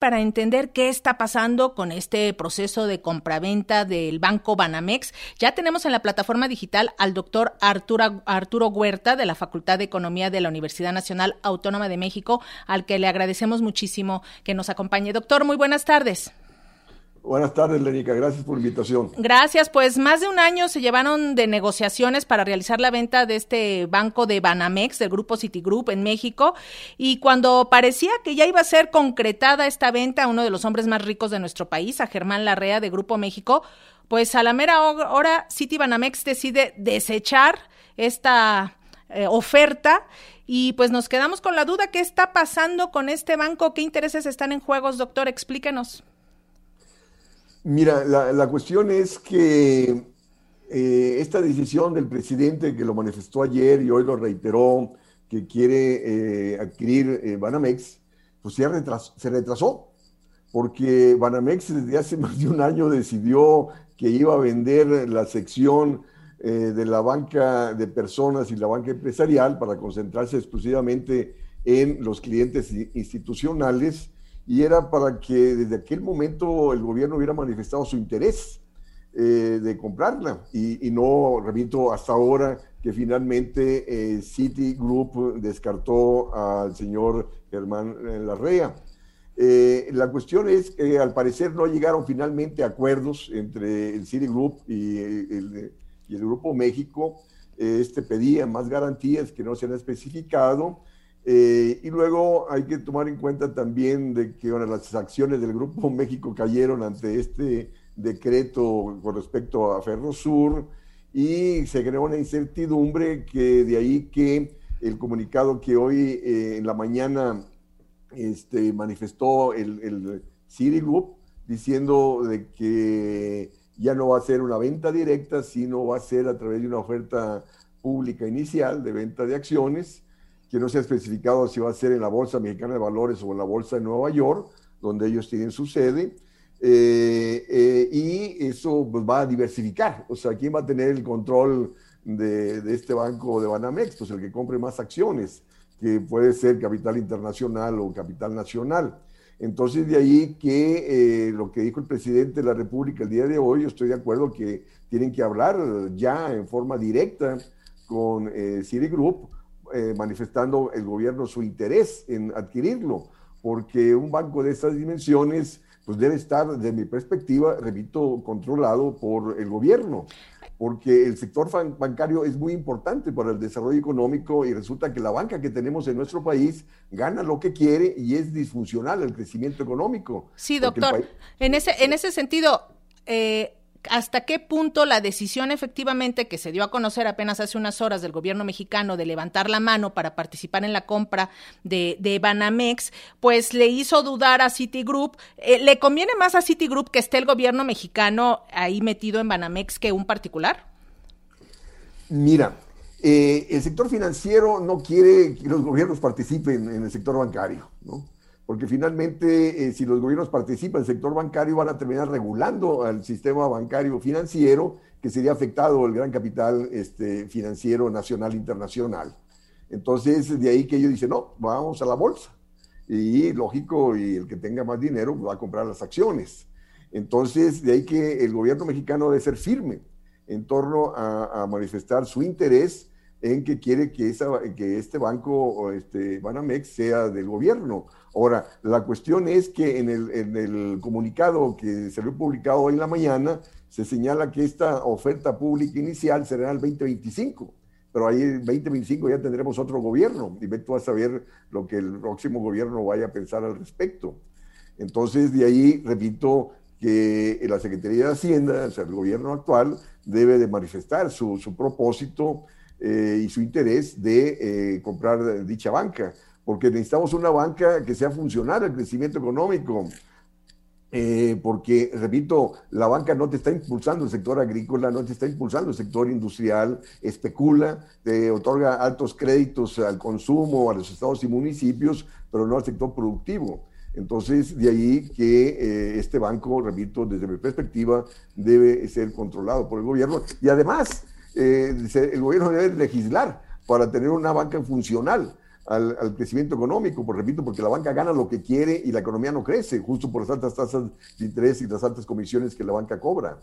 para entender qué está pasando con este proceso de compraventa del Banco Banamex. Ya tenemos en la plataforma digital al doctor Arturo, Arturo Huerta de la Facultad de Economía de la Universidad Nacional Autónoma de México, al que le agradecemos muchísimo que nos acompañe. Doctor, muy buenas tardes. Buenas tardes, Lenica. Gracias por la invitación. Gracias. Pues más de un año se llevaron de negociaciones para realizar la venta de este banco de Banamex, del grupo Citigroup en México. Y cuando parecía que ya iba a ser concretada esta venta a uno de los hombres más ricos de nuestro país, a Germán Larrea de Grupo México, pues a la mera hora Citi Banamex decide desechar esta eh, oferta y pues nos quedamos con la duda, ¿qué está pasando con este banco? ¿Qué intereses están en juegos, doctor? Explíquenos. Mira, la, cuestión es que eh, esta decisión del presidente que lo manifestó ayer y hoy lo reiteró, que quiere eh, adquirir eh, Banamex, pues se retrasó, porque Banamex desde hace más de un año decidió que iba a vender la sección de la banca de personas y la banca empresarial para concentrarse exclusivamente en los clientes institucionales y era para que desde aquel momento el gobierno hubiera manifestado su interés eh, de comprarla y, no, repito, hasta ahora que finalmente eh, Citigroup descartó al señor Germán eh, Larrea. Eh, la cuestión es que al parecer no llegaron finalmente acuerdos entre el Citigroup y el, y el Grupo México. Este pedía más garantías que no se han especificado eh, y luego hay que tomar en cuenta también de que las acciones del Grupo México cayeron ante este decreto con respecto a Ferrosur y se creó una incertidumbre que de ahí que el comunicado que hoy eh, en la mañana este, manifestó el, el Citigroup diciendo de que ya no va a ser una venta directa, sino va a ser a través de una oferta pública inicial de venta de acciones que no se ha especificado si va a ser en la Bolsa Mexicana de Valores o en la Bolsa de Nueva York, donde ellos tienen su sede. Eh, eh, y eso pues, va a diversificar. O sea, ¿quién va a tener el control de, este banco de Banamex? Pues el que compre más acciones, que puede ser capital internacional o capital nacional. Entonces, de ahí que eh, lo que dijo el presidente de la República el día de hoy, yo estoy de acuerdo que tienen que hablar ya en forma directa con Citigroup eh, manifestando el gobierno su interés en adquirirlo, porque un banco de estas dimensiones pues debe estar, desde mi perspectiva, repito, controlado por el gobierno, porque el sector bancario es muy importante para el desarrollo económico y resulta que la banca que tenemos en nuestro país gana lo que quiere y es disfuncional el crecimiento económico. Sí, doctor. En ese, en ese sentido, eh, hasta qué punto la decisión efectivamente que se dio a conocer apenas hace unas horas del gobierno mexicano de levantar la mano para participar en la compra de, de Banamex, pues le hizo dudar a Citigroup. Eh, ¿Le conviene más a Citigroup que esté el gobierno mexicano ahí metido en Banamex que un particular? Mira, eh, el sector financiero no quiere que los gobiernos participen en el sector bancario, ¿no? Porque finalmente eh, si los gobiernos participan el sector bancario van a terminar regulando al sistema bancario financiero, que sería afectado el gran capital este, financiero nacional internacional. Entonces, de ahí que ellos dicen, no, vamos a la bolsa. Y lógico, y el que tenga más dinero va a comprar las acciones. Entonces, de ahí que el gobierno mexicano debe ser firme en torno a, manifestar su interés en que quiere que, que este banco, este Banamex, sea del gobierno Ahora, la cuestión es que en el, comunicado que se lo he publicado hoy en la mañana, se señala que esta oferta pública inicial será el 2025, pero ahí en 2025 ya tendremos otro gobierno y tú vas a saber lo que el próximo gobierno vaya a pensar al respecto. Entonces, de ahí, repito, que la Secretaría de Hacienda, o sea, el gobierno actual, debe de manifestar su, propósito eh, y su interés de eh, comprar dicha banca porque necesitamos una banca que sea funcional al crecimiento económico. Eh, porque, repito, la banca no te está impulsando el sector agrícola, no te está impulsando el sector industrial, especula, te otorga altos créditos al consumo, a los estados y municipios, pero no al sector productivo. Entonces, de ahí que eh, este banco, repito, desde mi perspectiva, debe ser controlado por el gobierno. Y además, eh, el gobierno debe legislar para tener una banca funcional al, crecimiento económico, por repito, porque la banca gana lo que quiere y la economía no crece, justo por las altas tasas de interés y las altas comisiones que la banca cobra.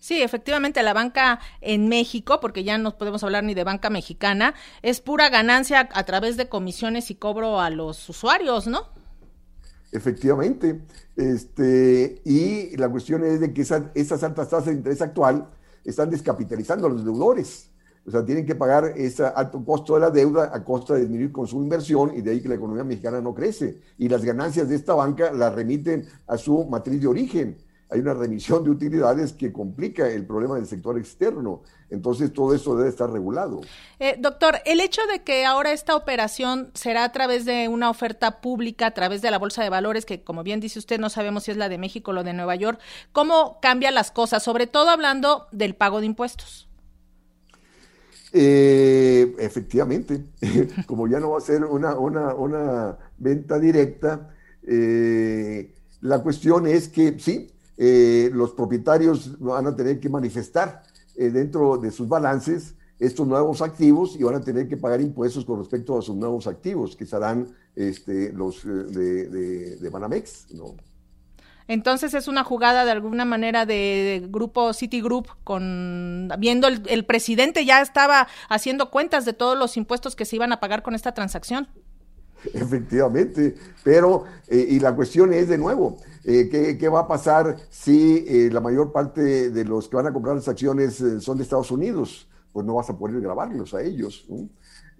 Sí, efectivamente, la banca en México, porque ya no podemos hablar ni de banca mexicana, es pura ganancia a través de comisiones y cobro a los usuarios, ¿no? Efectivamente. Este, y la cuestión es de que esas altas tasas de interés actual están descapitalizando a los deudores. O sea, tienen que pagar ese alto costo de la deuda a costa de disminuir con su inversión y de ahí que la economía mexicana no crece. Y las ganancias de esta banca las remiten a su matriz de origen hay una remisión de utilidades que complica el problema del sector externo. Entonces, todo eso debe estar regulado. Eh, doctor, el hecho de que ahora esta operación será a través de una oferta pública, a través de la Bolsa de Valores, que como bien dice usted, no sabemos si es la de México o la de Nueva York, ¿cómo cambia las cosas? Sobre todo hablando del pago de impuestos. Eh, efectivamente, como ya no va a ser una, una, venta directa, eh, la cuestión es que sí, eh, los propietarios van a tener que manifestar eh, dentro de sus balances estos nuevos activos y van a tener que pagar impuestos con respecto a sus nuevos activos, que serán este, los eh, de, de, Banamex. ¿no? Entonces es una jugada de alguna manera de, grupo Citigroup con viendo el, el, presidente ya estaba haciendo cuentas de todos los impuestos que se iban a pagar con esta transacción. Efectivamente, pero y la cuestión es de nuevo, eh, ¿qué, va a pasar si eh, la mayor parte de los que van a comprar las acciones eh, son de Estados Unidos? Pues no vas a poder grabarlos a ellos,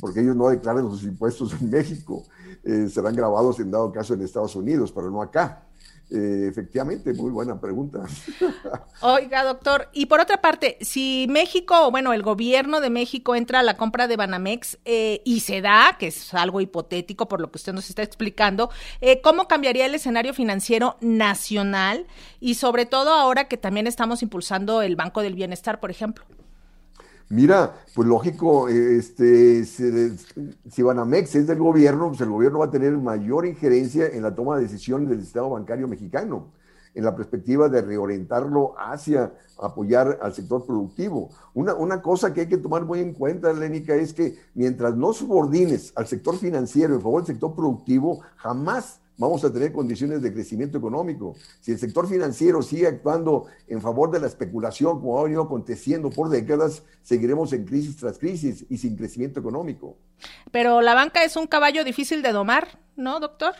porque ellos no declaran sus impuestos en México, serán grabados en dado caso en Estados Unidos, pero no acá. Eh, efectivamente, muy buena pregunta. Oiga, doctor, y por otra parte, si México, bueno, el gobierno de México entra a la compra de Banamex eh, y se da, que es algo hipotético por lo que usted nos está explicando, eh, ¿cómo cambiaría el escenario financiero nacional y sobre todo ahora que también estamos impulsando el Banco del Bienestar, por ejemplo? Mira, pues lógico, este, si, Banamex es del gobierno, pues el gobierno va a tener mayor injerencia en la toma de decisiones del sistema bancario mexicano, en la perspectiva de reorientarlo hacia apoyar al sector productivo. Una, una cosa que hay que tomar muy en cuenta, Lénica, es que mientras no subordines al sector financiero en favor del sector productivo, jamás vamos a tener condiciones de crecimiento económico. Si el sector financiero sigue actuando en favor de la especulación, como ha venido aconteciendo por décadas, seguiremos en crisis tras crisis y sin crecimiento económico. Pero la banca es un caballo difícil de domar, ¿no, doctor?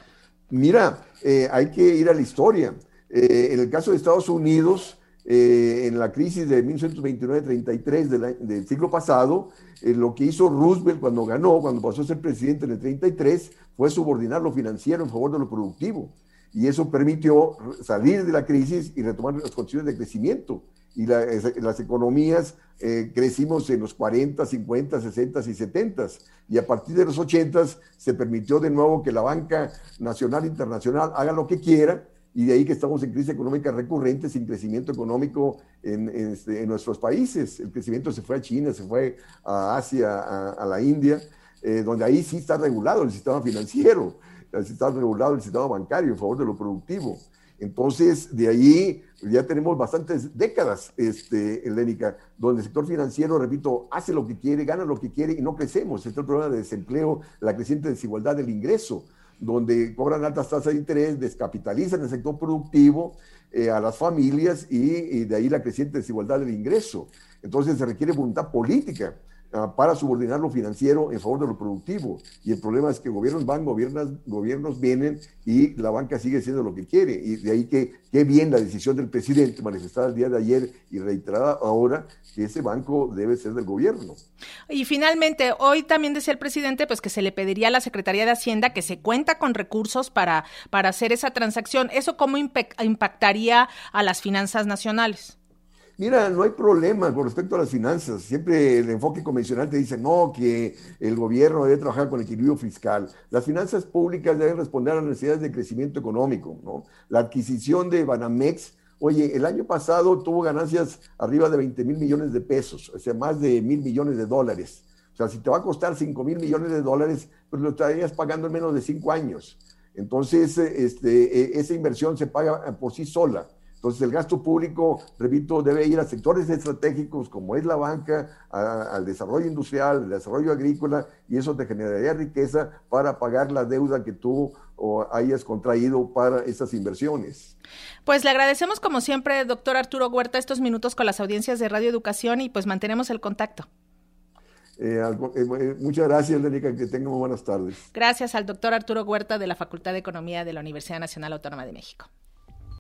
Mira, eh, hay que ir a la historia. Eh, en el caso de Estados Unidos, eh, en la crisis de 1929-33 del, siglo pasado, lo que hizo Roosevelt cuando ganó, cuando pasó a ser presidente en el 33, fue subordinar lo financiero en favor de lo productivo. Y eso permitió salir de la crisis y retomar las condiciones de crecimiento. Y las economías eh, crecimos en los 40, 50, 60 y 70. Y a partir de los 80 se permitió de nuevo que la banca nacional e internacional haga lo que quiera y de ahí que estamos en crisis económica recurrente sin crecimiento económico en, este, nuestros países. El crecimiento se fue a China, se fue a Asia, a la India. Eh, donde ahí sí está regulado el sistema financiero, está regulado el sistema bancario en favor de lo productivo. Entonces, de ahí ya tenemos bastantes décadas, este, Helénica, donde el sector financiero, repito, hace lo que quiere, gana lo que quiere y no crecemos. Está el problema de desempleo, la creciente desigualdad del ingreso, donde cobran altas tasas de interés, descapitalizan el sector productivo, eh, a las familias y, y, de ahí la creciente desigualdad del ingreso. Entonces se requiere voluntad política para subordinar lo financiero en favor de lo productivo. Y el problema es que gobiernos van, gobiernos, gobiernos vienen y la banca sigue siendo lo que quiere. Y de ahí que, qué bien la decisión del presidente manifestada el día de ayer y reiterada ahora que ese banco debe ser del gobierno. Y finalmente, hoy también decía el presidente pues que se le pediría a la Secretaría de Hacienda que se cuenta con recursos para, para hacer esa transacción. ¿Eso cómo impactaría a las finanzas nacionales? Mira, no hay problema con respecto a las finanzas. Siempre el enfoque convencional te dice, no, que el gobierno debe trabajar con equilibrio fiscal. Las finanzas públicas deben responder a las necesidades de crecimiento económico. ¿no? La adquisición de Banamex, oye, el año pasado tuvo ganancias arriba de 20 mil millones de pesos, o sea, más de mil millones de dólares. O sea, si te va a costar 5 mil millones de dólares, pues lo estarías pagando en menos de 5 años. Entonces, este, e, esa inversión se paga por sí sola Entonces el gasto público, repito, debe ir a sectores estratégicos como es la banca, al desarrollo industrial, al desarrollo agrícola, y eso te generaría riqueza para pagar la deuda que tú hayas contraído para esas inversiones. Pues le agradecemos como siempre, doctor Arturo Huerta, estos minutos con las audiencias de Radio Educación y pues mantenemos el contacto. Eh, eh, muchas gracias, Lenica, que tengan buenas tardes. Gracias al doctor Arturo Huerta de la Facultad de Economía de la Universidad Nacional Autónoma de México.